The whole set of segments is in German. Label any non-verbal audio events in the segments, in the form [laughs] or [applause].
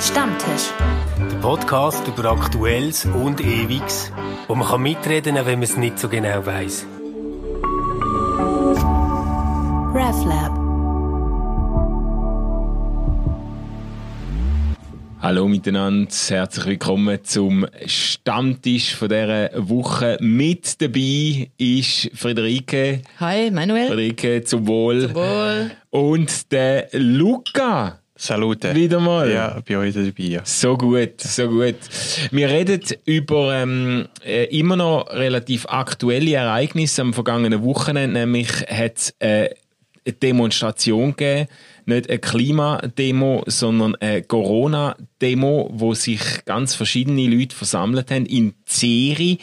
Stammtisch. Der Podcast über Aktuelles und Ewiges, wo man kann mitreden kann, wenn man es nicht so genau weiß. RefLab. Hallo miteinander, herzlich willkommen zum Stammtisch von dieser Woche. Mit dabei ist Friederike. Hi, Manuel. Friederike, zum Wohl. Zum Wohl. Und der Luca. Salute. Wieder mal. Ja, bei euch dabei. So gut, so gut. Wir reden über ähm, äh, immer noch relativ aktuelle Ereignisse am vergangenen Wochenende. Nämlich hat es äh, eine Demonstration gegeben, nicht eine Klimademo, sondern eine Corona-Demo, wo sich ganz verschiedene Leute versammelt haben in Zeri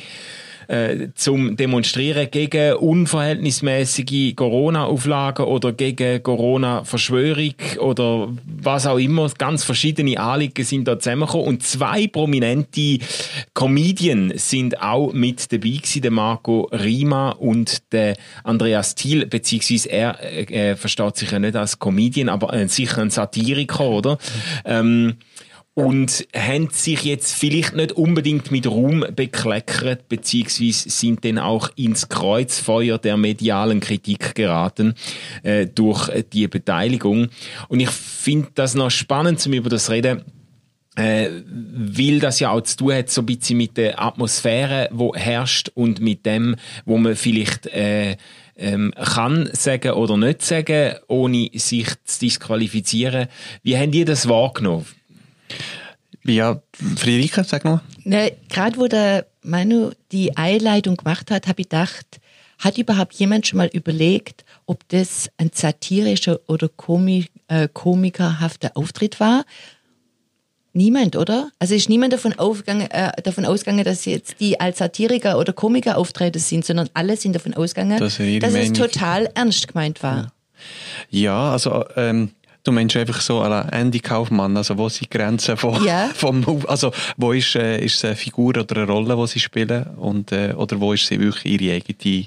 äh, zum Demonstrieren gegen unverhältnismäßige Corona-Auflagen oder gegen Corona-Verschwörung oder was auch immer. Ganz verschiedene Anliegen sind da zusammengekommen und zwei prominente Comedians sind auch mit dabei gewesen, der Marco Rima und der Andreas Thiel, beziehungsweise er äh, äh versteht sich ja nicht als Comedian, aber äh, sicher ein Satiriker, oder? Ähm, und haben sich jetzt vielleicht nicht unbedingt mit Ruhm bekleckert, beziehungsweise sind dann auch ins Kreuzfeuer der medialen Kritik geraten äh, durch die Beteiligung. Und ich finde das noch spannend, zum über das reden, äh, weil das ja auch zu tun hat so ein bisschen mit der Atmosphäre, wo herrscht und mit dem, wo man vielleicht äh, ähm, kann sagen oder nicht sagen, ohne sich zu disqualifizieren. Wie haben die das wahrgenommen? Ja, Friederike, sag mal. Ne, Gerade wo der Manu die Einleitung gemacht hat, habe ich gedacht, hat überhaupt jemand schon mal überlegt, ob das ein satirischer oder komik, äh, komikerhafter Auftritt war? Niemand, oder? Also ist niemand davon, aufgegangen, äh, davon ausgegangen, dass jetzt die als Satiriker oder Komiker auftreten sind, sondern alle sind davon ausgegangen, Das dass ihre es total ernst gemeint war. Ja, also ähm, du meinst einfach so à la Andy Kaufmann, also wo sind die Grenzen von, Ja. [laughs] vom, also wo ist, äh, ist es eine Figur oder eine Rolle, die sie spielen und, äh, oder wo ist sie wirklich ihre eigene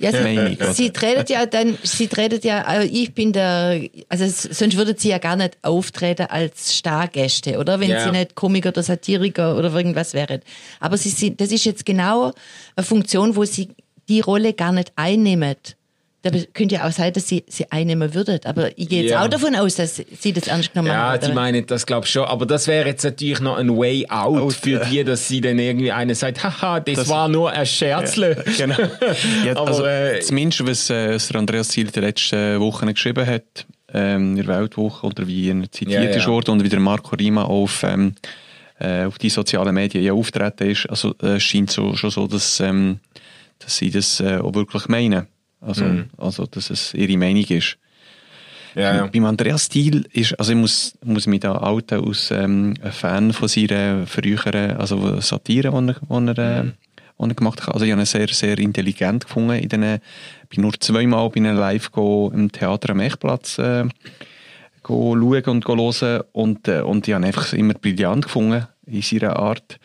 Ja, sie, Meinung, oder? sie tretet ja dann, sie tretet ja, also ich bin der, also sonst würden sie ja gar nicht auftreten als Stargäste, oder? Wenn Ja. sie nicht Komiker oder Satiriker oder irgendwas wären. Aber sie sind, das ist jetzt genau eine Funktion, wo sie die Rolle gar nicht einnehmen. Da könnte ja auch sein, dass sie sie einnehmen würden. Aber ich gehe jetzt Ja. auch davon aus, dass sie das ernst genommen Ja, haben. die meinen das glaube ich schon. Aber das wäre jetzt natürlich noch ein Way out Out, für äh. die, dass sie dann irgendwie einer sagt, haha, das, Das- war nur ein Scherzle. Genau. [laughs] Ja, Aber, also, äh, zumindest, was, äh, was Andreas Ziel in den letzten Wochen geschrieben hat, ähm, in der Weltwoche, oder wie er zitiert Ja, ja. ist worden, und wie der Marco Rima auf, ähm, äh, auf die sozialen Medien ja auftreten ist, also äh, es scheint so, schon so, dass, ähm, dass sie das äh, auch wirklich meinen. Also, Mhm. also, dass es ihre Meinung ist. Ja, ja. Beim Andreas Thiel ist, also ich muss, muss mich da outen als ähm, ein Fan von seiner früheren, also Satire, die er, die er, äh, die er gemacht hat. Also ich habe ihn sehr, sehr intelligent gefunden. In den, ich bin nur zweimal bei einem Live go, im Theater am Echtplatz äh, go schauen und go hören und, äh, und ich habe ihn einfach immer brillant gefunden in seiner Art.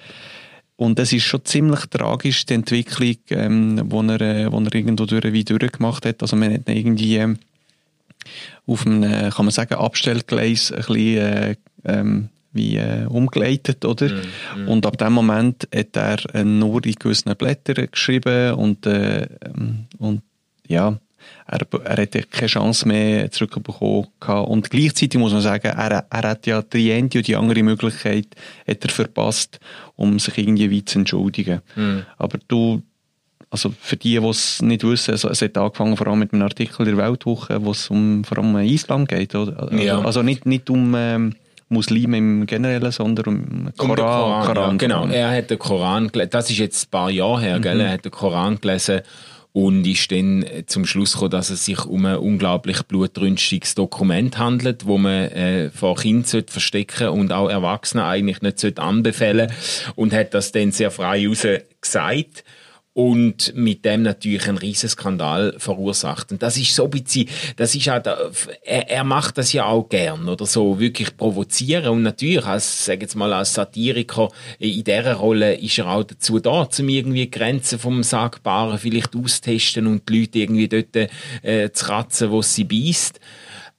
Und es ist schon ziemlich tragisch, die Entwicklung, ähm, wo, er, äh, wo er irgendwo durch, wie durchgemacht hat. Also man hat ihn irgendwie ähm, auf einem, äh, kann man sagen, Abstellgleis ein bisschen äh, ähm, wie äh, umgeleitet, oder? Und ab dem Moment hat er äh, nur in gewissen Blättern geschrieben und, äh, ähm, und ja, er, er hat keine Chance mehr zurückbekommen gehabt. und gleichzeitig muss man sagen, er, er hat ja die eine und die andere Möglichkeit hat er verpasst, um sich irgendwie weit zu entschuldigen. Aber du, also für die, die es nicht wissen, also es hat angefangen vor allem mit einem Artikel der Weltwoche, wo es um, vor allem um Islam geht. Oder? Also, Ja. also nicht, nicht um ähm, Muslime im Generellen, sondern um Um den Koran. Koran, ja, Koran. genau. Er hat den Koran gelesen. Das ist jetzt ein paar Jahre her, gell? Mhm. Er hat den Koran gelesen und ist dann äh, zum Schluss gekommen, dass es sich um ein unglaublich blutrünstiges Dokument handelt, wo man äh, vor Kindern sollte verstecken und auch Erwachsenen eigentlich nicht sollte anbefehlen. Und hat das dann sehr frei raus gesagt und mit dem natürlich einen riesen Skandal verursacht. Und das ist so ein bisschen, das ist der, er, er macht das ja auch gern, oder so, wirklich provozieren. Und natürlich, als, sag jetzt mal, als Satiriker, in dieser Rolle ist er auch dazu da, um irgendwie Grenzen vom Sagbaren vielleicht austesten und die Leute irgendwie dort, äh, zu kratzen, wo sie beißt.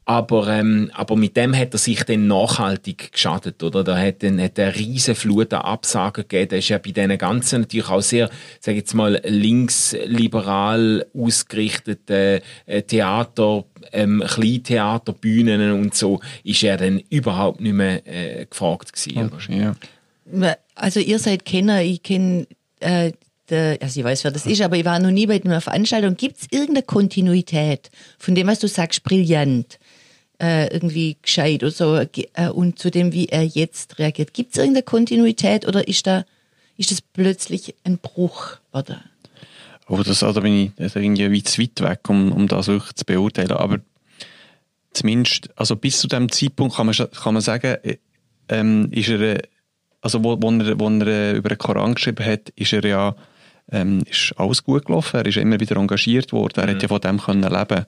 Aber, ähm, aber mit dem hat er sich dann nachhaltig geschadet, oder? Da hat dann hat eine riesen Flut an Absagen gegeben. Der ist ja bei diesen ganzen natürlich auch sehr, sag ich jetzt mal, linksliberal ausgerichteten äh, Theater, ähm, Kleintheater, Bühnen und so, ist er dann überhaupt nicht mehr äh, gefragt gewesen. Oder? Ja. Also ihr seid Kenner, ich kenne äh, der, also ich weiß, wer das ist, aber ich war noch nie bei einer Veranstaltung. Gibt es irgendeine Kontinuität von dem, was du sagst, brillant, äh, irgendwie gescheit oder so, äh, und zu dem, wie er jetzt reagiert? Gibt es irgendeine Kontinuität oder ist da ist das plötzlich ein Bruch? Oder? Oh, das, da bin ich da irgendwie zu weit weg, um, um das wirklich zu beurteilen. Aber zumindest, also bis zu dem Zeitpunkt kann man, kann man sagen, äh, ähm, ist er, äh, also wo, wo, er, wo er äh, über den Koran geschrieben hat, ist er ja ähm, ist alles gut gelaufen. Er ist immer wieder engagiert worden. Er mhm. hat ja von dem können leben.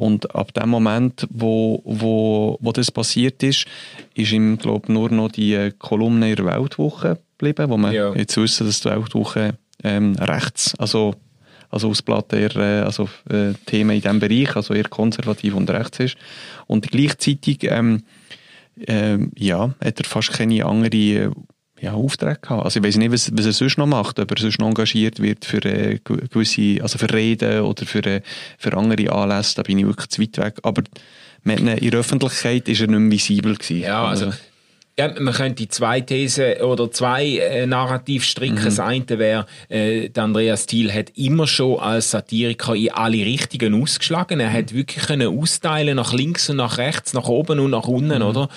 Und ab dem Moment, wo, wo, wo das passiert ist, ist ihm, glaube nur noch die Kolumne in der Weltwoche geblieben, wo man ja. jetzt wissen, dass die Weltwoche ähm, rechts, also, also Ausblatt eher, äh, also äh, Themen in diesem Bereich, also eher konservativ und rechts ist. Und gleichzeitig, ähm, äh, ja, hat er fast keine andere ja, Aufträge gehabt. Also ich weiß nicht, was, was er sonst noch macht, ob er sonst noch engagiert wird für äh, gewisse, also für Reden oder für, äh, für andere Anlässe, da bin ich wirklich zu weit weg. Aber in der Öffentlichkeit ist er nicht mehr visibel gewesen. Ja, also ja, man könnte zwei Thesen oder zwei äh, Narrativ stricken. Mhm. Das eine wäre, äh, Andreas Thiel hat immer schon als Satiriker in alle Richtungen ausgeschlagen. Er hat wirklich können austeilen nach links und nach rechts, nach oben und nach unten, mhm. oder?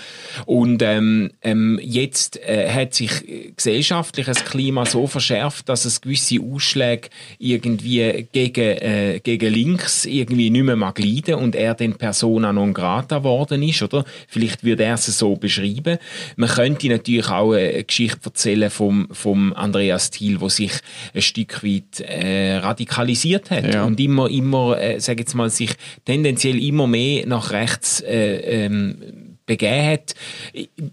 Und ähm, ähm, jetzt äh, hat sich gesellschaftliches Klima so verschärft, dass es gewisse Ausschläge irgendwie gegen, äh, gegen links irgendwie nicht mehr mag leiden und er den Persona non grata geworden ist, oder? Vielleicht würde er es so beschreiben. Man könnte natürlich auch eine Geschichte erzählen vom, vom Andreas Thiel, wo sich ein Stück weit äh, radikalisiert hat ja. und immer, immer, äh, sag jetzt mal, sich tendenziell immer mehr nach rechts äh, ähm, begeben hat.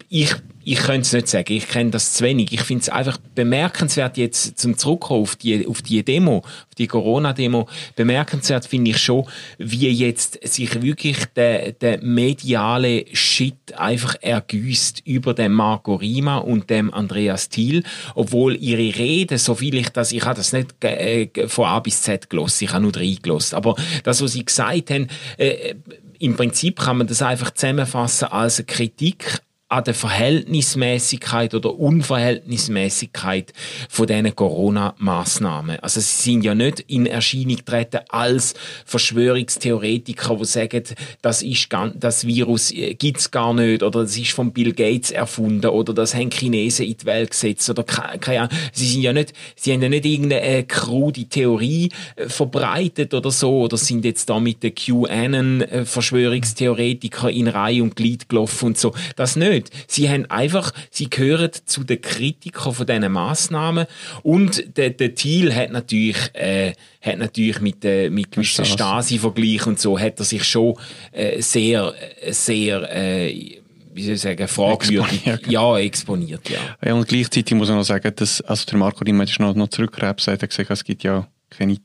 Ich ich könnte es nicht sagen, ich kenne das zu wenig. Ich finde es einfach bemerkenswert jetzt zum Zurückkommen auf die, auf die Demo, auf die Corona-Demo, bemerkenswert finde ich schon, wie jetzt sich wirklich der, der mediale Shit einfach ergüßt über den Marco Rima und dem Andreas Thiel, obwohl ihre Rede, so viel ich das, ich habe das nicht äh, von A bis Z gelost, ich habe nur drei gelost, aber das, was sie gesagt haben, äh, im Prinzip kann man das einfach zusammenfassen als eine Kritik an der Verhältnismäßigkeit oder Unverhältnismäßigkeit von diesen Corona-Massnahmen. Also sie sind ja nicht in Erscheinung getreten als Verschwörungstheoretiker, die sagen, das, ist, das Virus äh, gibt's gar nicht oder das ist von Bill Gates erfunden oder das haben Chinesen in die Welt gesetzt oder keine Ahnung. Sie sind ja nicht, sie haben ja nicht irgendeine äh, krude Theorie äh, verbreitet oder so oder sind jetzt da mit den QAnon-Verschwörungstheoretiker in Reihe und Glied gelaufen und so. Das nicht nicht. Sie haben einfach, sie gehören zu den Kritikern von diesen Massnahmen und der, der Thiel hat natürlich, äh, hat natürlich mit, äh, mit gewissen Stasi-Vergleich und so, hat er sich schon äh, sehr, sehr, äh, wie soll ich sagen, fragwürdig, exponiert. ja, exponiert, ja. ja. Und gleichzeitig muss man noch sagen, dass, also der Marco Riemann ist noch, noch zurückgekrebs, hat gesagt, es gibt ja keine,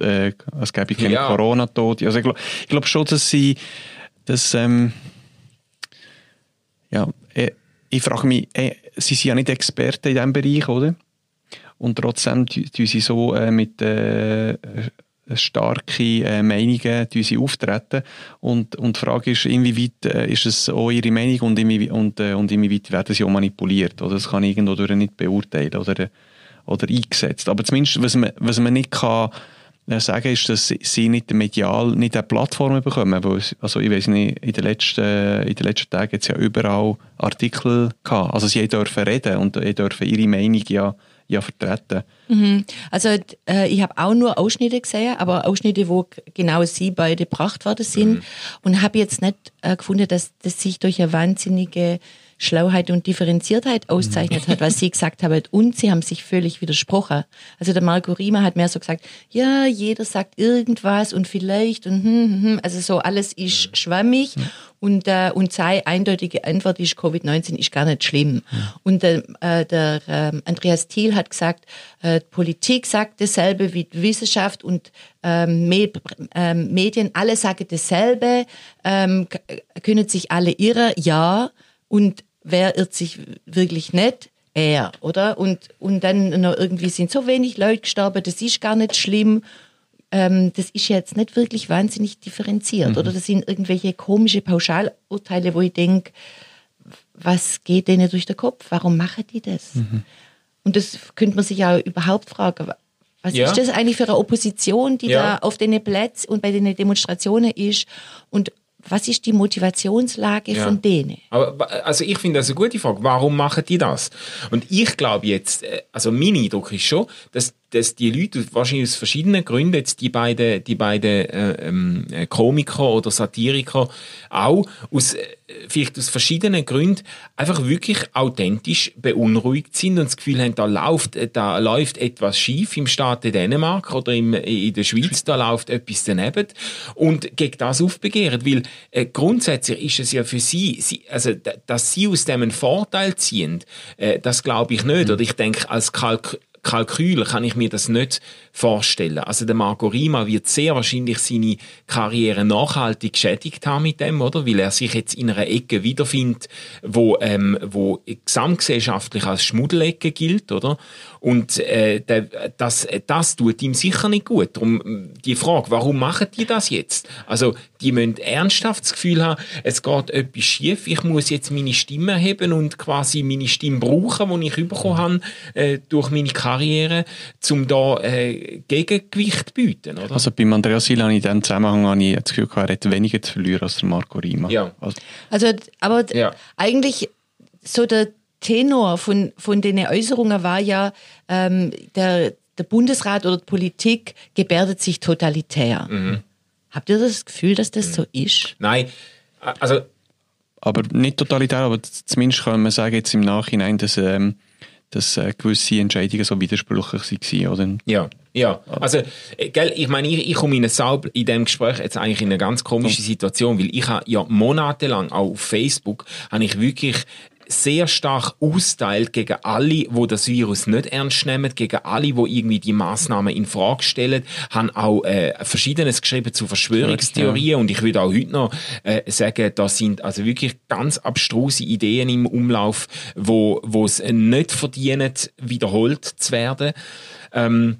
äh, es gäbe keine ja. Corona-Tote. Also ich glaube glaub schon, dass sie, dass, ähm, ja, äh, ich frage mich, äh, Sie sind ja nicht Experten in diesem Bereich, oder? Und trotzdem tun Sie so äh, mit äh, starke äh, Meinungen sie auftreten. Und, und die Frage ist, inwieweit ist es auch Ihre Meinung und, inwieweit, und, und inwieweit werden sie auch manipuliert? Oder das kann ich irgendwo nicht beurteilen oder, oder eingesetzt. Aber zumindest, was man, was man nicht kann, sagen, ist, dass sie nicht medial nicht eine Plattform bekommen. Also ich weiß nicht, in den letzten, in den letzten Tagen hat es ja überall Artikel gehabt. Also sie dürfen reden und sie dürfen ihre Meinung ja, ja vertreten. Mhm. Also äh, ich habe auch nur Ausschnitte gesehen, aber Ausschnitte, wo genau sie beide gebracht worden sind mhm. und habe jetzt nicht äh, gefunden, dass das sich durch eine wahnsinnige Schlauheit und Differenziertheit auszeichnet hat, was Sie gesagt haben. Und Sie haben sich völlig widersprochen. Also der Marco Riemer hat mehr so gesagt, ja, jeder sagt irgendwas und vielleicht und hm, hm, hm. also so alles ist schwammig. Und, äh, und seine eindeutige Antwort ist, Covid-19 ist gar nicht schlimm. Und äh, äh, der äh, Andreas Thiel hat gesagt, äh, Politik sagt dasselbe wie Wissenschaft und ähm, ähm, Medien, alle sagen dasselbe, ähm, können sich alle irren, ja. Und wer irrt sich wirklich nicht? Er, oder? Und, und dann noch irgendwie sind so wenig Leute gestorben, das ist gar nicht schlimm. Ähm, das ist jetzt nicht wirklich wahnsinnig differenziert, oder? Das sind irgendwelche komische Pauschalurteile, wo ich denke, was geht denen durch den Kopf? Warum machen die das? Und das könnte man sich ja überhaupt fragen. Was Ja. ist das eigentlich für eine Opposition, die Ja. da auf den Plätzen und bei den Demonstrationen ist? Und was ist die Motivationslage Ja. von denen? Aber also ich finde das eine gute Frage. Warum machen die das? Und ich glaube jetzt, äh, also mein Eindruck ist schon, dass, dass die Leute wahrscheinlich aus verschiedenen Gründen jetzt die beiden, die beiden äh, ähm, äh, Komiker oder Satiriker auch aus äh, vielleicht aus verschiedenen Gründen einfach wirklich authentisch beunruhigt sind und das Gefühl haben, da läuft, äh, da läuft etwas schief im Staat Dänemark oder im, in der Schweiz, da läuft etwas daneben und gegen das aufbegehren, weil äh, grundsätzlich ist es ja für sie, sie also dass sie aus dem einen Vorteil ziehen, äh, das glaube ich nicht. Oder ich denke, als Kalk Kalkül kann ich mir das nicht vorstellen. Also der Marco Rima wird sehr wahrscheinlich seine Karriere nachhaltig geschädigt haben mit dem, oder? Weil er sich jetzt in einer Ecke wiederfindet, wo, ähm, wo gesamtgesellschaftlich als Schmuddelecke gilt, oder? Und äh, der, das, das tut ihm sicher nicht gut. Darum die Frage, warum machen die das jetzt? Also die müssen ernsthaft das Gefühl haben, es geht etwas schief, ich muss jetzt meine Stimme erheben und quasi meine Stimme brauchen, die ich bekommen habe äh, durch meine Karriere, um da äh, Gegengewicht bieten, oder? Also beim Andreas Sil habe ich in diesem Zusammenhang habe ich das Gefühl, gehabt, er hat weniger zu verlieren als der Marco Rima. Ja. Also, Also, aber Ja. eigentlich so der Tenor von, von den Äußerungen war ja, ähm, der, der Bundesrat oder die Politik gebärdet sich totalitär. Mhm. Habt ihr das Gefühl, dass das so ist? Nein, also aber nicht totalitär, aber zumindest kann man sagen jetzt im Nachhinein, dass, ähm, dass äh, gewisse Entscheidungen so widersprüchlich waren. Oder? Ja, ja. Also, äh, gell, ich meine, ich, ich komme in in dem Gespräch jetzt eigentlich in eine ganz komische Situation, weil ich habe ja monatelang auch auf Facebook habe ich wirklich sehr stark austeilt gegen alle, die das Virus nicht ernst nehmen, gegen alle, die irgendwie die Maßnahmen in Frage stellen, haben auch äh, Verschiedenes geschrieben zu Verschwörungstheorien. Und ich würde auch heute noch äh, sagen, da sind also wirklich ganz abstruse Ideen im Umlauf, wo wo es nicht verdienen, wiederholt zu werden. Ähm,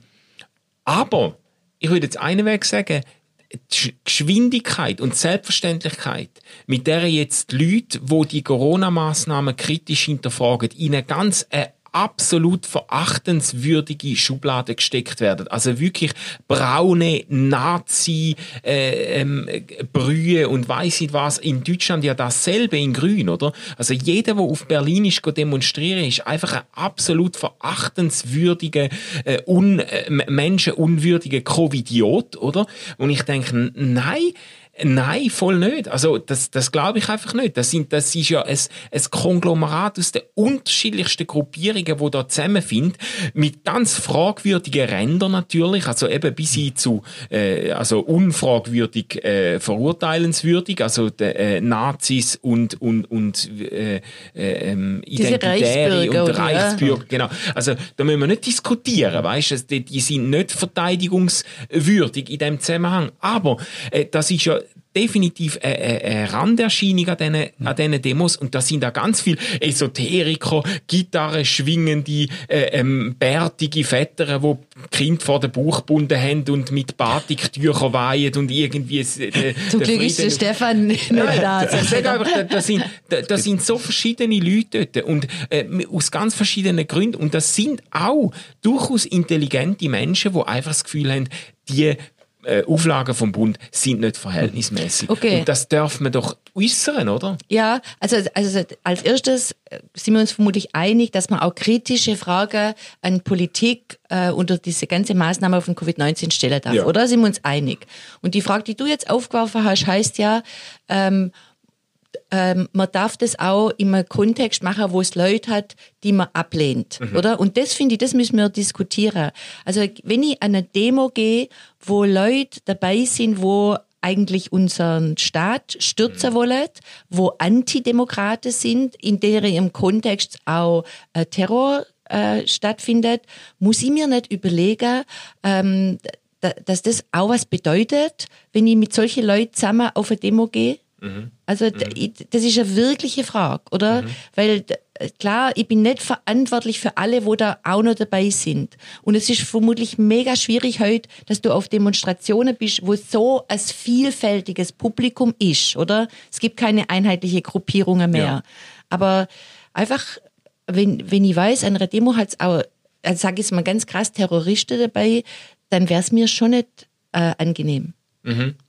aber ich würde jetzt einen Weg sagen, die Sch- Geschwindigkeit und Selbstverständlichkeit, mit der jetzt die Leute, die die Corona-Maßnahmen kritisch hinterfragen, ihnen ganz eine absolut verachtenswürdige Schublade gesteckt werden. Also wirklich braune Nazi äh, ähm, Brühe und weiß nicht was. In Deutschland ja dasselbe in Grün, oder? Also jeder, der auf Berlin ist demonstrieren, ist einfach ein absolut verachtenswürdiger, äh, un, äh, menschenunwürdiger Covidiot, oder? Und ich denke, nein, Nein, voll nicht. Also das, das glaube ich einfach nicht. Das, sind, das ist ja ein, ein Konglomerat aus den unterschiedlichsten Gruppierungen, die da zusammenfinden, mit ganz fragwürdigen Rändern natürlich, also eben bis hin zu äh, also unfragwürdig äh, verurteilenswürdig, also de, äh, Nazis und und und äh, äh, ähm, Identitäre Reichsbürger, und? Reichsbürger, genau. Also da müssen wir nicht diskutieren, weißt? du? Die, die sind nicht verteidigungswürdig in dem Zusammenhang. Aber äh, das ist ja definitiv eine, eine- Randerscheinung an diesen, an diesen Demos. Und da sind da ganz viele Esoteriker, Gitarre schwingende, äh, ähm, bärtige Väter, die Kind vor den Bauch gebunden haben und mit Batiktüchern weihen und irgendwie äh, Zum Glück ist der Stefan nicht da. einfach, da, da, sind, da, da sind so verschiedene Leute dort. Und äh, aus ganz verschiedenen Gründen. Und das sind auch durchaus intelligente Menschen, die einfach das Gefühl haben, die äh, Auflagen vom Bund sind nicht verhältnismäßig. Okay. Und das darf man doch äußern, oder? Ja, also, also als erstes äh, sind wir uns vermutlich einig, dass man auch kritische Fragen an Politik äh, unter diese ganze Maßnahme von Covid-19 stellen darf, Ja. oder? Sind wir uns einig? Und die Frage, die du jetzt aufgeworfen hast, heißt ja, ähm, ähm, man darf das auch in einem Kontext machen, wo es Leute hat, die man ablehnt, oder? Und das finde ich, das müssen wir diskutieren. Also wenn ich an eine Demo gehe, wo Leute dabei sind, wo eigentlich unseren Staat stürzen wollen, wo Antidemokraten sind, in deren Kontext auch äh, Terror äh, stattfindet, muss ich mir nicht überlegen, ähm, da, dass das auch was bedeutet, wenn ich mit solchen Leuten zusammen auf eine Demo gehe. Also d- das ist eine wirkliche Frage, oder? Weil d- klar, ich bin nicht verantwortlich für alle, wo da auch noch dabei sind. Und es ist vermutlich mega schwierig heute, dass du auf Demonstrationen bist, wo so ein vielfältiges Publikum ist, oder? Es gibt keine einheitliche Gruppierungen mehr. Ja. Aber einfach, wenn, wenn ich weiß, an einer Demo hat es auch, also sage ich es mal ganz krass, Terroristen dabei, dann wäre es mir schon nicht äh, angenehm.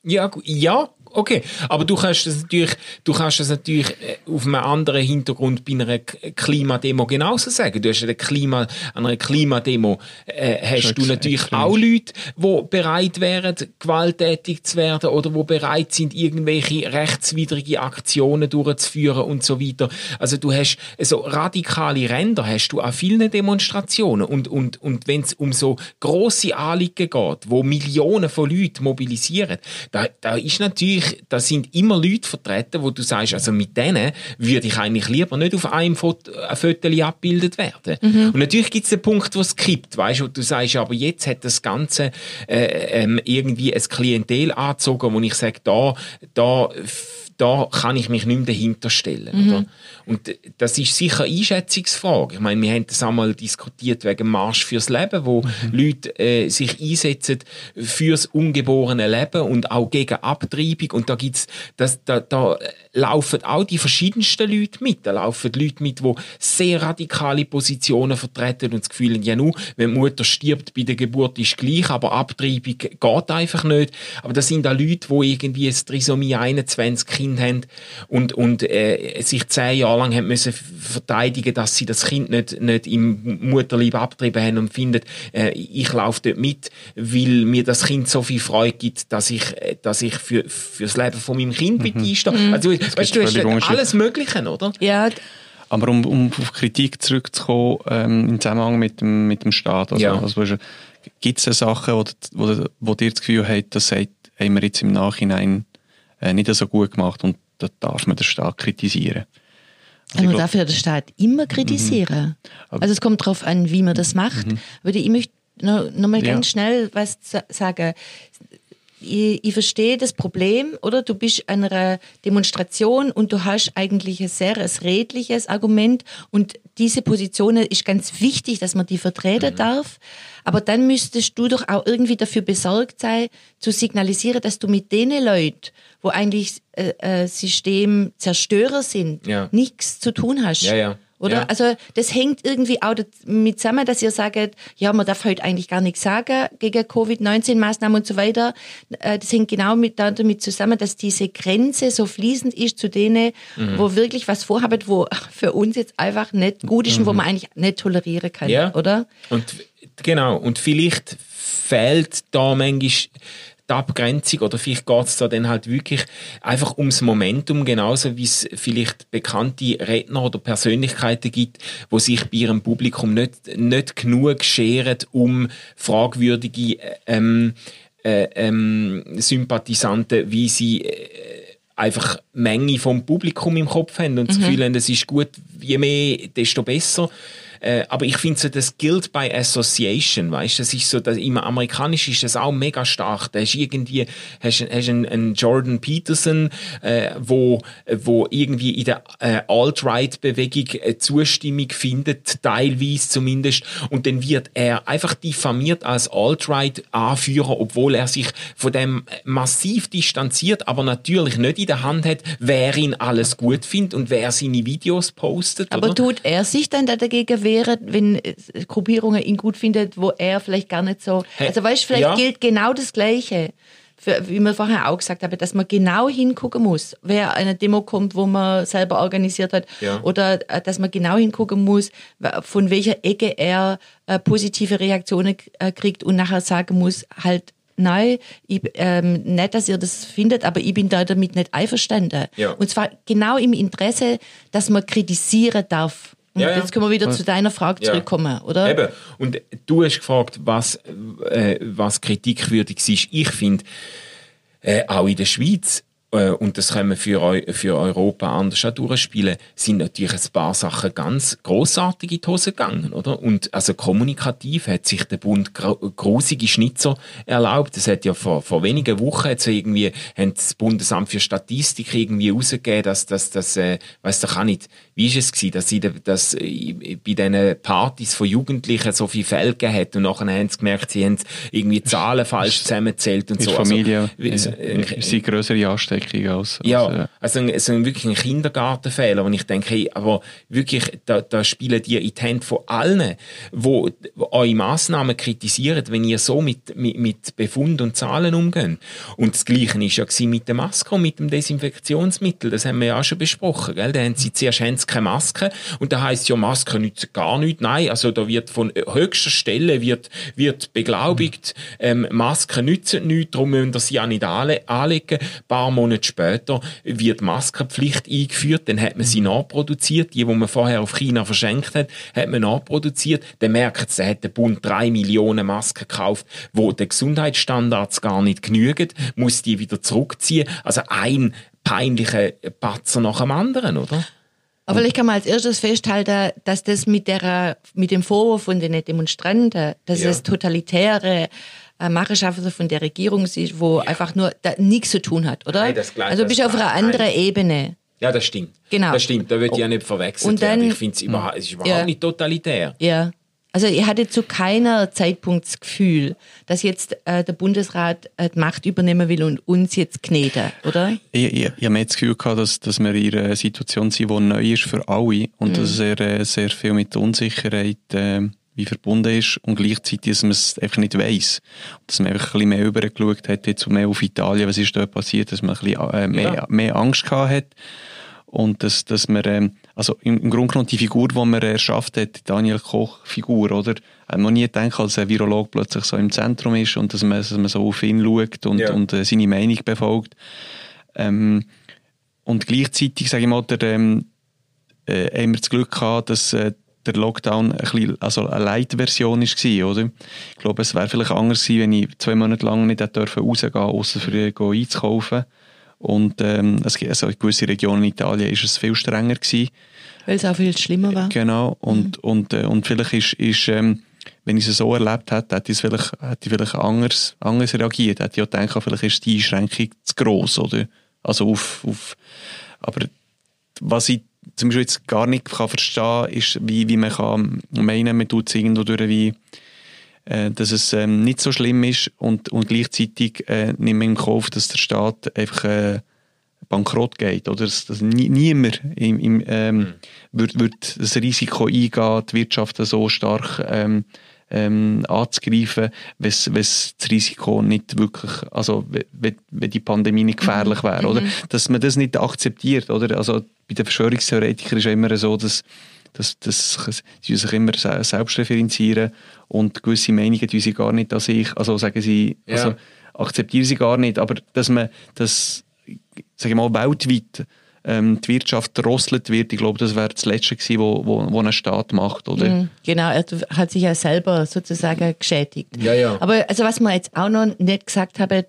Ja, gu- ja, okay. Aber du kannst das natürlich, du kannst das natürlich äh, auf einem anderen Hintergrund bei einer Klimademo genauso sagen. Du hast eine Klima, an einer Klimademo äh, hast Schon du natürlich extrem. auch Leute, die bereit wären, gewalttätig zu werden oder die bereit sind, irgendwelche rechtswidrige Aktionen durchzuführen und so weiter. Also du hast so radikale Ränder hast du an vielen Demonstrationen und, und, und wenn es um so grosse Anliegen geht, wo Millionen von Leuten mobilisieren, da, da ist natürlich, da sind immer Leute vertreten, wo du sagst, also mit denen würde ich eigentlich lieber nicht auf einem Foto, ein Foto abgebildet werden. Und natürlich gibt es den Punkt, wo es kippt, weißt du, wo du sagst, aber jetzt hat das Ganze äh, ähm, irgendwie ein Klientel angezogen, wo ich sage, da, da da kann ich mich nicht mehr dahinter stellen. Oder? Und das ist sicher eine Einschätzungsfrage. Ich meine, wir haben das einmal diskutiert wegen Marsch fürs Leben, wo Leute äh, sich einsetzen fürs ungeborene Leben und auch gegen Abtreibung. Und da gibt's, das, da, da laufen auch die verschiedensten Leute mit. Da laufen Leute mit, die sehr radikale Positionen vertreten und das Gefühl haben, ja nur, wenn die Mutter stirbt bei der Geburt ist gleich, aber Abtreibung geht einfach nicht. Aber das sind auch Leute, die irgendwie ein Trisomie 21 Kind haben und, und äh, sich zehn Jahre lang haben müssen verteidigen, dass sie das Kind nicht, nicht im Mutterleib abgetrieben haben und finden, äh, ich laufe dort mit, weil mir das Kind so viel Freude gibt, dass ich, äh, dass ich für, für das Leben von meinem Kind mhm. einstehe. Also, weißt, du, hast alles Mögliche, oder? Ja, Aber um, um auf Kritik zurückzukommen, ähm, im Zusammenhang mit dem, mit dem Staat, also, Ja. also, gibt es Sachen, wo, wo, wo dir das Gefühl hat, das sagt, haben wir jetzt im Nachhinein äh, nicht so gut gemacht und da darf man den Staat kritisieren. Also man glaub- darf ja den Staat immer kritisieren. Also es kommt darauf an, wie man das macht. Aber ich möchte noch, noch mal Ja. ganz schnell was sa- sagen. Ich, ich verstehe das Problem, oder? Du bist an einer Demonstration und du hast eigentlich ein sehr ein redliches Argument und diese Position ist ganz wichtig, dass man die vertreten darf. Aber dann müsstest du doch auch irgendwie dafür besorgt sein, zu signalisieren, dass du mit den Leuten, wo eigentlich äh, äh, Systemzerstörer sind, Ja. nichts zu tun hast. Ja, ja. Oder? Ja. Also das hängt irgendwie auch mit zusammen, dass ihr sagt, ja, man darf heute eigentlich gar nichts sagen gegen Covid-19-Maßnahmen und so weiter. Äh, Das hängt genau mit, damit zusammen, dass diese Grenze so fließend ist zu denen, Mhm. wo wirklich was vorhaben, wo für uns jetzt einfach nicht gut ist und wo man eigentlich nicht tolerieren kann, Mhm. Ja. oder? Und genau, und vielleicht fehlt da manchmal die Abgrenzung oder vielleicht geht es da dann halt wirklich einfach ums Momentum, genauso wie es vielleicht bekannte Redner oder Persönlichkeiten gibt, wo sich bei ihrem Publikum nicht, nicht genug scheren, um fragwürdige ähm, äh, ähm, Sympathisanten, wie sie äh, einfach Menge vom Publikum im Kopf haben und das Gefühl haben, es ist gut, je mehr, desto besser. Äh, aber ich finde so, das Guilt by Association, weißt, das ist so, das, im Amerikanisch ist das auch mega stark. Da hast irgendwie, hast, hast einen, einen Jordan Peterson, äh, wo, wo irgendwie in der äh, Alt-Right-Bewegung äh, Zustimmung findet, teilweise zumindest, und dann wird er einfach diffamiert als Alt-Right-Anführer, obwohl er sich von dem massiv distanziert, aber natürlich nicht in der Hand hat, wer ihn alles gut findet und wer seine Videos postet. Aber oder? tut er sich dann da dagegen wehren, wenn äh, Gruppierungen ihn gut findet, wo er vielleicht gar nicht so. Also weißt, vielleicht Ja. gilt genau das Gleiche. Für, wie wir vorher auch gesagt haben, dass man genau hingucken muss, wer eine Demo kommt, wo man selber organisiert hat, Ja. oder äh, dass man genau hingucken muss, von welcher Ecke er äh, positive Reaktionen äh, kriegt und nachher sagen muss, halt, nein, ich, ähm, nicht, dass ihr das findet, aber ich bin da damit nicht einverstanden. Ja. Und zwar genau im Interesse, dass man kritisieren darf. Und Ja, ja. jetzt können wir wieder zu deiner Frage zurückkommen, oder? Eben. Und du hast gefragt, was, äh, was kritikwürdig ist. Ich finde, äh, auch in der Schweiz, und das können wir für, Eu für Europa anders auch durchspielen, sind natürlich ein paar Sachen ganz grossartig in die Hose gegangen, oder? Und also kommunikativ hat sich der Bund grusige Schnitzer erlaubt. Das hat ja vor, vor wenigen Wochen jetzt irgendwie, haben das Bundesamt für Statistik irgendwie rausgegeben, dass, dass, dass äh, weiss doch auch nicht, wie ist es gewesen, dass, sie, dass äh, bei diesen Partys von Jugendlichen so viele Fälle hat und nachher haben sie gemerkt, sie haben irgendwie Zahlen falsch zusammengezählt und so. der Familie Also, äh, äh, äh, sind Ansteckungen als, ja, als äh, also ein, so ein wirklich ein Kindergartenfehler, wo ich denke, hey, aber wirklich, da, da spielen die in die Hände von allen, wo, wo eure Massnahmen kritisieren, wenn ihr so mit, mit, mit Befund und Zahlen umgeht. Und das Gleiche ist ja mit der Maske und mit dem Desinfektionsmittel, das haben wir ja auch schon besprochen, gell? Da haben sie zuerst haben sie keine Maske und da heisst ja, Maske nützen gar nichts. Nein, also da wird von höchster Stelle wird, wird beglaubigt, ähm, Masken nützen nichts, darum müssen wir sie auch nicht anle anlegen. Ein paar Monate später wird Maskenpflicht eingeführt, dann hat man sie nachproduziert, die, die man vorher auf China verschenkt hat, hat man nachproduziert, dann merkt da hat der Bund drei Millionen Masken gekauft, wo den Gesundheitsstandards gar nicht genügen, muss die wieder zurückziehen. Also ein peinlicher Patzer nach dem anderen, oder? Aber vielleicht kann man als erstes festhalten, dass das mit, der, mit dem Vorwurf von den Demonstranten, dass Ja. es totalitäre äh, Machenschaften von der Regierung ist, wo einfach nur da, nichts zu tun hat, oder? Nein, das gleich- also du bist das auf einer anderen. Ebene. Ja, das stimmt. Genau. Das stimmt, da wird ja nicht verwechselt Und dann- werden. Ich finde es überhaupt, es ist überhaupt Ja. nicht totalitär. Ja. Also ich hatte zu keiner Zeitpunkt das Gefühl, dass jetzt äh, der Bundesrat äh, die Macht übernehmen will und uns jetzt kneten, oder? Ich, ich, ich habe mehr das Gefühl gehabt, dass, dass wir in einer Situation sind, die neu ist für alle und dass es sehr, äh, sehr viel mit der Unsicherheit äh, wie verbunden ist und gleichzeitig, dass man es einfach nicht weiss. Dass man einfach ein bisschen mehr übergeschaut hat, jetzt mehr auf Italien, was ist dort passiert, dass man ein bisschen äh, mehr, Ja. mehr Angst gehabt hat und dass, dass man, ähm, also im, im Grunde genommen die Figur, die man erschafft hat, die Daniel Koch-Figur, oder? Hat man nie gedacht, als ein Virolog plötzlich so im Zentrum ist und dass man, dass man so auf ihn schaut und, Ja. und äh, seine Meinung befolgt. Ähm, und gleichzeitig, sage ich mal, der, ähm, äh, haben wir das Glück gehabt, dass äh, der Lockdown ein bisschen, also eine Light-Version war, oder? Ich glaube, es wäre vielleicht anders gewesen, wenn ich zwei Monate lang nicht hätte rausgehen durfte, außer für einzukaufen. Und ähm, es, gibt- also in gewissen Regionen in Italien ist es viel strenger gewesen. Weil es auch viel schlimmer war. Genau. Und, und, äh, und vielleicht ist, ist ähm, wenn ich es so erlebt hätte, hätte ich es vielleicht, hätte ich vielleicht anders, anders reagiert. Hätte ich auch gedacht, vielleicht ist die Einschränkung zu gross, oder? Also auf, auf, aber was ich zum Beispiel jetzt gar nicht kann verstehen ist, wie, wie man kann meinen, man tut es irgendwo durch wie, äh, dass es ähm, nicht so schlimm ist und, und gleichzeitig äh, nimmt man in Kauf, dass der Staat einfach äh, bankrott geht. Oder dass, dass nie, niemand im, im, ähm, wird, wird das Risiko eingehen, die Wirtschaft so stark ähm, ähm, anzugreifen, wenn das Risiko nicht wirklich, also wenn, wenn die Pandemie nicht gefährlich wäre, oder? Dass man das nicht akzeptiert, oder? Also bei den Verschwörungstheoretikern ist ja immer so, dass dass, dass sie sich immer se- selbst referenzieren und gewisse Meinungen die sie gar nicht an sich, also sagen sie, Ja. also akzeptieren sie gar nicht, aber dass man das, sage ich mal, weltweit ähm, die Wirtschaft drosselt wird, ich glaube, das wäre das Letzte gewesen, wo, wo, wo ein Staat macht, oder? Mhm, Genau, er hat sich ja selber sozusagen geschädigt. Ja, ja. Aber also was wir jetzt auch noch nicht gesagt haben,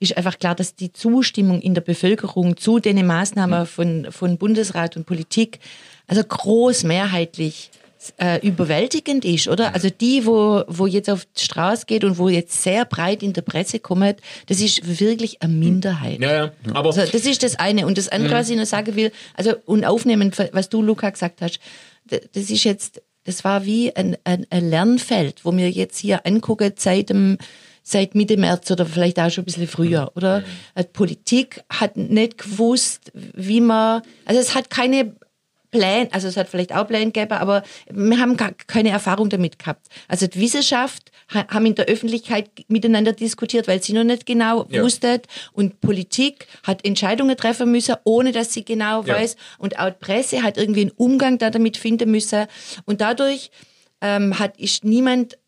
ist einfach klar, dass die Zustimmung in der Bevölkerung zu den Maßnahmen von, von Bundesrat und Politik also großmehrheitlich äh, überwältigend ist, oder? Also die, wo, wo jetzt auf die Straße geht und wo jetzt sehr breit in der Presse kommt, das ist wirklich eine Minderheit. Ja, ja. Aber Also das ist das eine. Und das andere, was ich noch sagen will, also und aufnehmen, was du, Luca, gesagt hast, das ist jetzt, das war wie ein, ein, ein Lernfeld, wo wir jetzt hier angucken seit dem seit Mitte März oder vielleicht auch schon ein bisschen früher, oder? Die Politik hat nicht gewusst, wie man, also es hat keine Pläne, also es hat vielleicht auch Pläne gegeben, aber wir haben gar keine Erfahrung damit gehabt. Also die Wissenschaft ha- haben in der Öffentlichkeit miteinander diskutiert, weil sie noch nicht genau Ja. wussten und Politik hat Entscheidungen treffen müssen, ohne dass sie genau Ja. weiß und auch die Presse hat irgendwie einen Umgang da damit finden müssen und dadurch ähm, hat ist niemand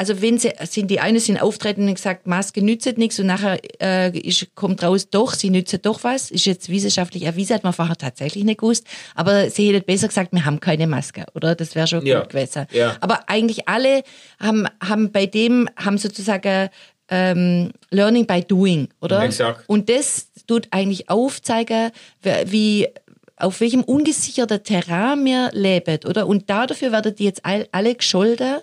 also wenn sie sind die eine sind auftreten und gesagt Maske nützt nichts und nachher äh, ist, kommt raus doch sie nützt doch was ist jetzt wissenschaftlich erwiesen hat man vorher tatsächlich nicht gewusst aber sie hätte besser gesagt wir haben keine Maske oder das wäre schon Ja. gut gewesen Ja. aber eigentlich alle haben haben bei dem haben sozusagen ähm, Learning by Doing, oder? Exakt. Und das tut eigentlich aufzeigen, wie auf welchem ungesicherten Terrain wir leben, oder? Und dafür werden die jetzt all, alle gescholten.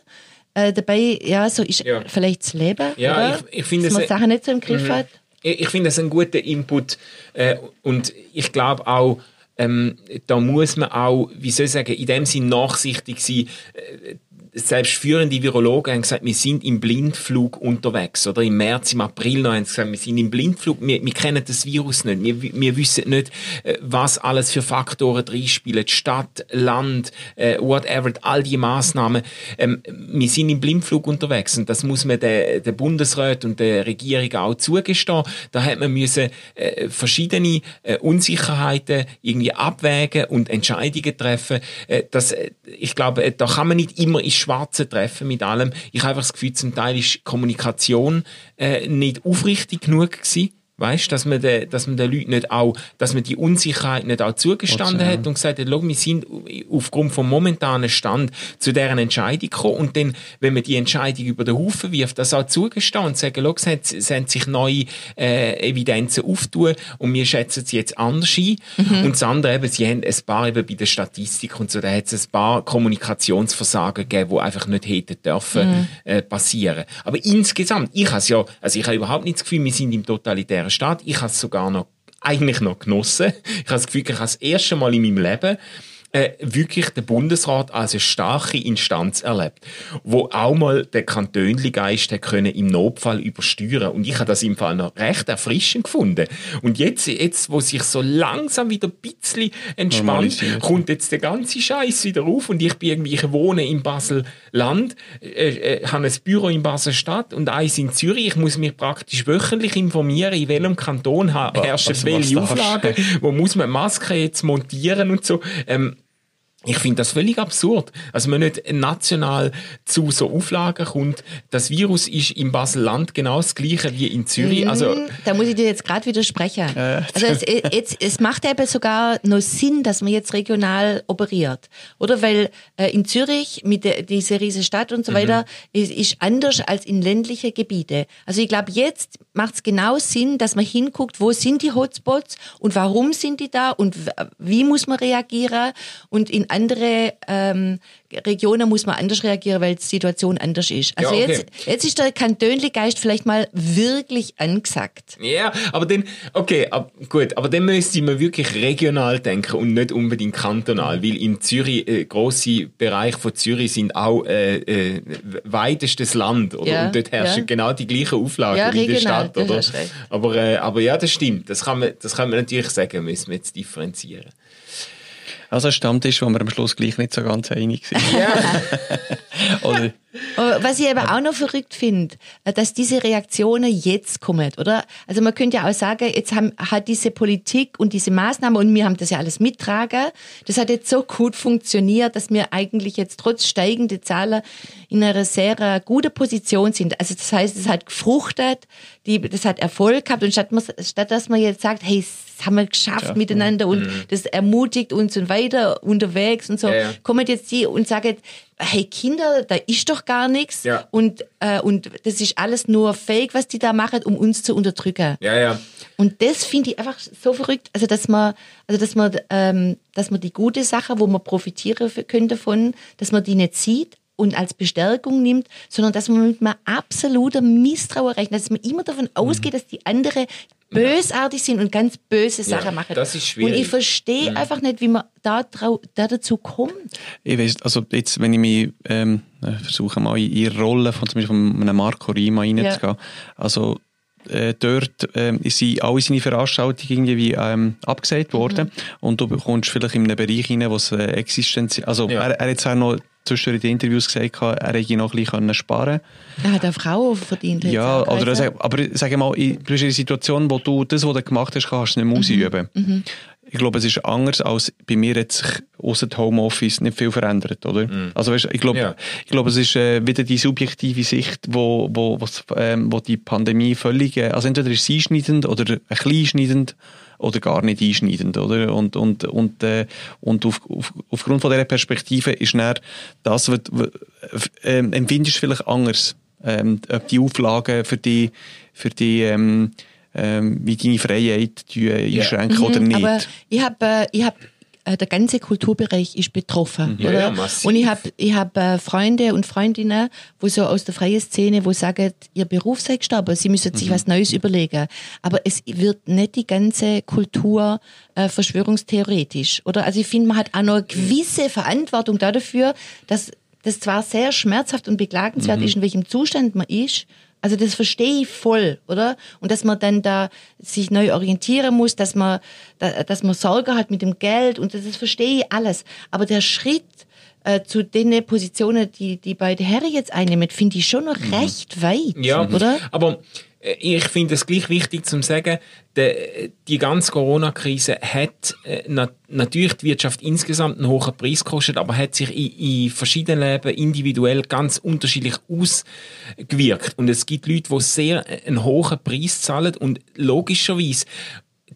Äh, dabei, ja, so ist Ja. vielleicht das Leben, Ja, oder? ich- ich finde Dass man es- Sachen nicht so im Griff hat. ich, ich finde das ein guter Input äh, und ich glaube auch, ähm, da muss man auch, wie soll ich sagen, in dem Sinn nachsichtig sein. Äh, selbst führende Virologen haben gesagt, wir sind im Blindflug unterwegs. Oder im März, im April noch haben sie gesagt, wir sind im Blindflug, wir, wir kennen das Virus nicht. Wir, wir wissen nicht, äh, was alles für Faktoren reinspielen. Stadt, Land, äh, whatever, all die Massnahmen. Ähm, wir sind im Blindflug unterwegs und das muss man der, der Bundesrat und der Regierung auch zugestehen. Da hat man müssen äh, verschiedene äh, Unsicherheiten irgendwie abwägen und Entscheidungen treffen. Äh, das, äh, ich glaube, äh, da kann man nicht immer ins Schwarze treffen mit allem. Ich habe einfach das Gefühl, zum Teil ist Kommunikation äh, nicht aufrichtig genug gewesen. Weißt, dass man den, dass man den Leuten nicht auch, dass man die Unsicherheit nicht auch zugestanden Trotzdem, hat und gesagt hat, schau, wir sind aufgrund vom momentanen Stand zu deren Entscheidung gekommen und dann, wenn man die Entscheidung über den Haufen wirft, das auch zugestehen und sagen, schau, es, hat, es haben sich neue äh, Evidenzen auftun und wir schätzen sie jetzt anders ein. Und das andere eben, sie haben ein paar eben bei der Statistik und so, da hat es ein paar Kommunikationsversagen gegeben, die einfach nicht hätten dürfen äh, passieren. Aber insgesamt, ich habe ja, also ich habe überhaupt nicht das Gefühl, wir sind im totalitären Staat. Ich habe es sogar noch eigentlich noch genossen. Ich habe das Gefühl, ich habe das erste Mal in meinem Leben äh, wirklich den Bundesrat als eine starke Instanz erlebt, wo auch mal der Kantönli-Geist können im Notfall übersteuern und ich habe das im Fall noch recht erfrischend gefunden. Und jetzt, jetzt wo sich so langsam wieder ein bisschen entspannt, kommt jetzt der ganze Scheiß wieder auf und ich bin irgendwie, ich wohne in Basel-Land, äh, äh, habe ein Büro in Basel-Stadt und eins in Zürich. Ich muss mich praktisch wöchentlich informieren, in welchem Kanton herrschen was welche? Auflagen, wo muss man Maske jetzt montieren und so. Ähm, ich finde das völlig absurd. Also man nicht national zu so Auflagen kommt. Das Virus ist im Basel-Land genau das gleiche wie in Zürich. Also Mhm, da muss ich dir jetzt gerade widersprechen. Also es, jetzt, es macht eben sogar noch Sinn, dass man jetzt regional operiert. Oder? Weil äh, in Zürich, mit der, diese riesige Stadt und so weiter, ist, ist anders als in ländliche Gebiete. Also ich glaube, jetzt macht es genau Sinn, dass man hinguckt, wo sind die Hotspots und warum sind die da und wie muss man reagieren. Und in andere ähm, Regionen muss man anders reagieren, weil die Situation anders ist. Also Ja, okay. jetzt, jetzt ist der Kantönli-Geist vielleicht mal wirklich angesagt. Ja, aber dann, okay, ab, gut, aber dann müsste man wirklich regional denken und nicht unbedingt kantonal, weil in Zürich, äh, grosse Bereiche von Zürich sind auch äh, äh, weitestes Land, oder? Ja, und dort herrschen ja. genau die gleichen Auflagen Ja, wie in der Stadt, oder? Aber, äh, aber ja, das stimmt, das kann man, das kann man natürlich sagen, müssen wir jetzt differenzieren. Also ein Stammtisch, wo wir am Schluss gleich nicht so ganz einig sind. [laughs] Oder, Aber Was ich aber auch noch verrückt finde, äh, dass diese Reaktionen jetzt kommen, oder? Also man könnte ja auch sagen, jetzt haben, hat diese Politik und diese Maßnahmen, und wir haben das ja alles mittragen, das hat jetzt so gut funktioniert, dass wir eigentlich jetzt trotz steigender Zahlen in einer sehr äh, guten Position sind. Also das heißt, es hat gefruchtet, die, das hat Erfolg gehabt und statt, statt dass man jetzt sagt, hey, das haben wir geschafft miteinander und das ermutigt uns und weiter unterwegs und so, Ja, ja. kommen jetzt die und sagen, hey Kinder, da ist doch gar nichts Ja. und, äh, und das ist alles nur Fake, was die da machen, um uns zu unterdrücken. Ja, ja. Und das finde ich einfach so verrückt, also dass man, also dass man, ähm, dass man die gute Sache, wo man profitieren können davon, dass man die nicht sieht und als Bestärkung nimmt, sondern dass man mit einem absoluten Misstrauen rechnet, dass man immer davon Mhm. ausgeht, dass die andere bösartig sind und ganz böse Sachen Ja, machen. das ist schwierig. Mhm. Und ich verstehe einfach nicht, wie man da, trau da dazu kommt. ich weiss, also jetzt, wenn ich mich ähm, äh, versuche, mal in ihre Rolle von zum Beispiel von einem Marco Rima reinzugehen, also äh, dort ähm, sind alle seine Veranstaltungen irgendwie ähm, abgesagt worden und du kommst vielleicht in einen Bereich rein, wo es äh, Existenz... Also Ja. er, er hat zwar noch zwischen in den Interviews gesagt, er hätte noch ein bisschen sparen Er hat Frau verdient. Ja, auch, oder also. sag, aber sag mal, in, einer Situation, wo du das, was du gemacht hast, kannst du nicht mehr ausüben. Ich glaube, es ist anders als bei mir hat sich außer dem Homeoffice nicht viel verändert, oder? Also weißt, ich glaube, Ja. ich glaube, es ist äh, wieder die subjektive Sicht, wo, wo, was, ähm, wo die Pandemie völlig, äh, also entweder ist sie einschneidend oder ein bisschen einschneidend oder gar nicht einschneidend, oder? Und, und, und, äh, und auf, auf, aufgrund von dieser Perspektive ist dann das, was, ähm, empfindest du vielleicht anders ähm, ob die Auflagen für die, für die ähm, ähm, wie deine Freiheit die, äh, einschränken oder nicht. Mhm, Aber ich habe, äh, ich habe äh, der ganze Kulturbereich ist betroffen. Ja, oder? ja, und ich habe ich hab, Freunde und Freundinnen, wo so aus der freien Szene, wo sagen, ihr Beruf sei gestorben, sie müssen sich was Neues überlegen. Aber es wird nicht die ganze Kultur äh, verschwörungstheoretisch. Oder? Also ich finde, man hat auch noch eine gewisse Verantwortung dafür, dass das zwar sehr schmerzhaft und beklagenswert ist, in welchem Zustand man ist, also das verstehe ich voll, oder? Und dass man dann da sich neu orientieren muss, dass man, da, dass man Sorge hat mit dem Geld und das, das verstehe ich alles. Aber der Schritt äh, zu den Positionen, die die beide Herren jetzt einnehmen, finde ich schon noch recht weit, Ja, oder? aber ich finde es gleich wichtig zu sagen, de, die ganze Corona-Krise hat äh, na, natürlich die Wirtschaft insgesamt einen hohen Preis gekostet, aber hat sich in, in verschiedenen Leben individuell ganz unterschiedlich ausgewirkt. Und es gibt Leute, die sehr äh, einen hohen Preis zahlen und logischerweise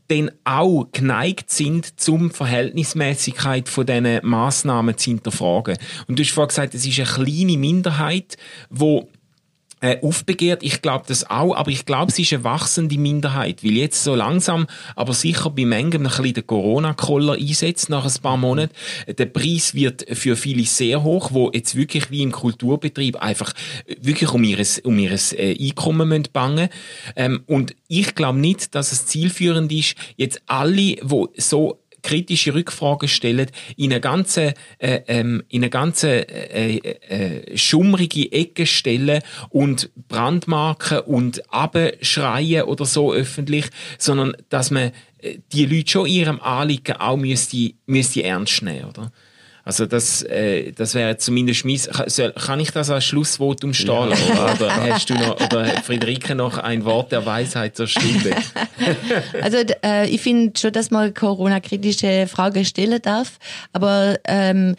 dann auch geneigt sind, zum Verhältnismäßigkeit von diesen Massnahmen zu hinterfragen. Und du hast vorhin gesagt, es ist eine kleine Minderheit, wo äh, aufbegehrt. Ich glaube das auch, aber ich glaube, es ist eine wachsende Minderheit, weil jetzt so langsam, aber sicher bei Mengen ein bisschen der Corona-Koller einsetzt nach ein paar Monaten. Der Preis wird für viele sehr hoch, wo jetzt wirklich wie im Kulturbetrieb einfach wirklich um ihres, um ihres äh, Einkommen müssen bangen ähm, Und ich glaube nicht, dass es zielführend ist, jetzt alle, wo so kritische Rückfragen stellen, in eine ganze, äh, ähm, in eine ganze äh, äh, schummrige Ecke stellen und Brandmarken und abschreien oder so öffentlich, sondern dass man äh, die Leute schon ihrem Anliegen auch müsste, müsste ernst nehmen, oder? Also das, äh, das wäre zumindest mein, kann, soll, kann ich das als Schlussvotum stehen lassen? Oder, oder hast du noch, oder Friederike noch ein Wort der Weisheit zur Stunde? [laughs] Also äh, ich finde schon, dass man Corona-kritische Fragen stellen darf. Aber ähm,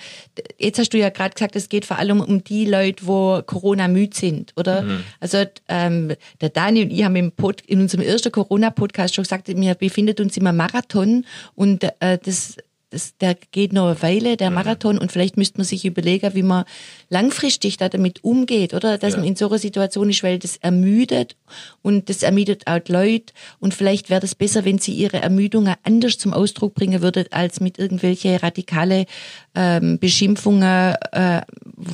jetzt hast du ja gerade gesagt, es geht vor allem um die Leute, wo Corona müde sind, oder? Also ähm, der Dani und ich haben im Pod, in unserem ersten Corona-Podcast schon gesagt, wir befinden uns im Marathon und äh, das das, der geht noch eine Weile, der Marathon, und vielleicht müsste man sich überlegen, wie man langfristig da damit umgeht, oder? Dass Ja. man in so einer Situation ist, weil das ermüdet und das ermüdet auch die Leute. Und vielleicht wäre das besser, wenn sie ihre Ermüdungen anders zum Ausdruck bringen würden, als mit irgendwelche radikale ähm, Beschimpfungen äh,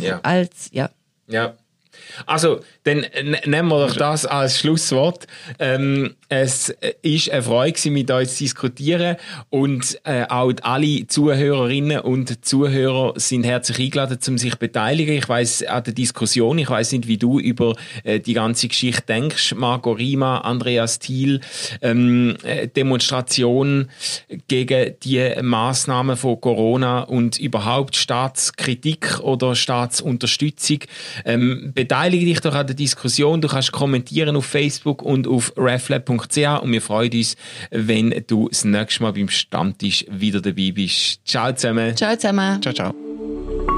Ja. als, ja. Ja. Also, dann nehmen wir doch das als Schlusswort. Ähm, es ist eine Freude, mit euch zu diskutieren und äh, auch alle Zuhörerinnen und Zuhörer sind herzlich eingeladen, um sich zu beteiligen. Ich weiß an der Diskussion, ich weiß nicht, wie du über äh, die ganze Geschichte denkst. Marco Rima, Andreas Thiel, ähm, äh, Demonstration gegen die Maßnahmen von Corona und überhaupt Staatskritik oder Staatsunterstützung. Ähm, beteilige dich doch an der Diskussion. Du kannst kommentieren auf Facebook und auf reflab.ch und wir freuen uns, wenn du das nächste Mal beim Stammtisch wieder dabei bist. Ciao zusammen. Ciao zusammen. Ciao, ciao.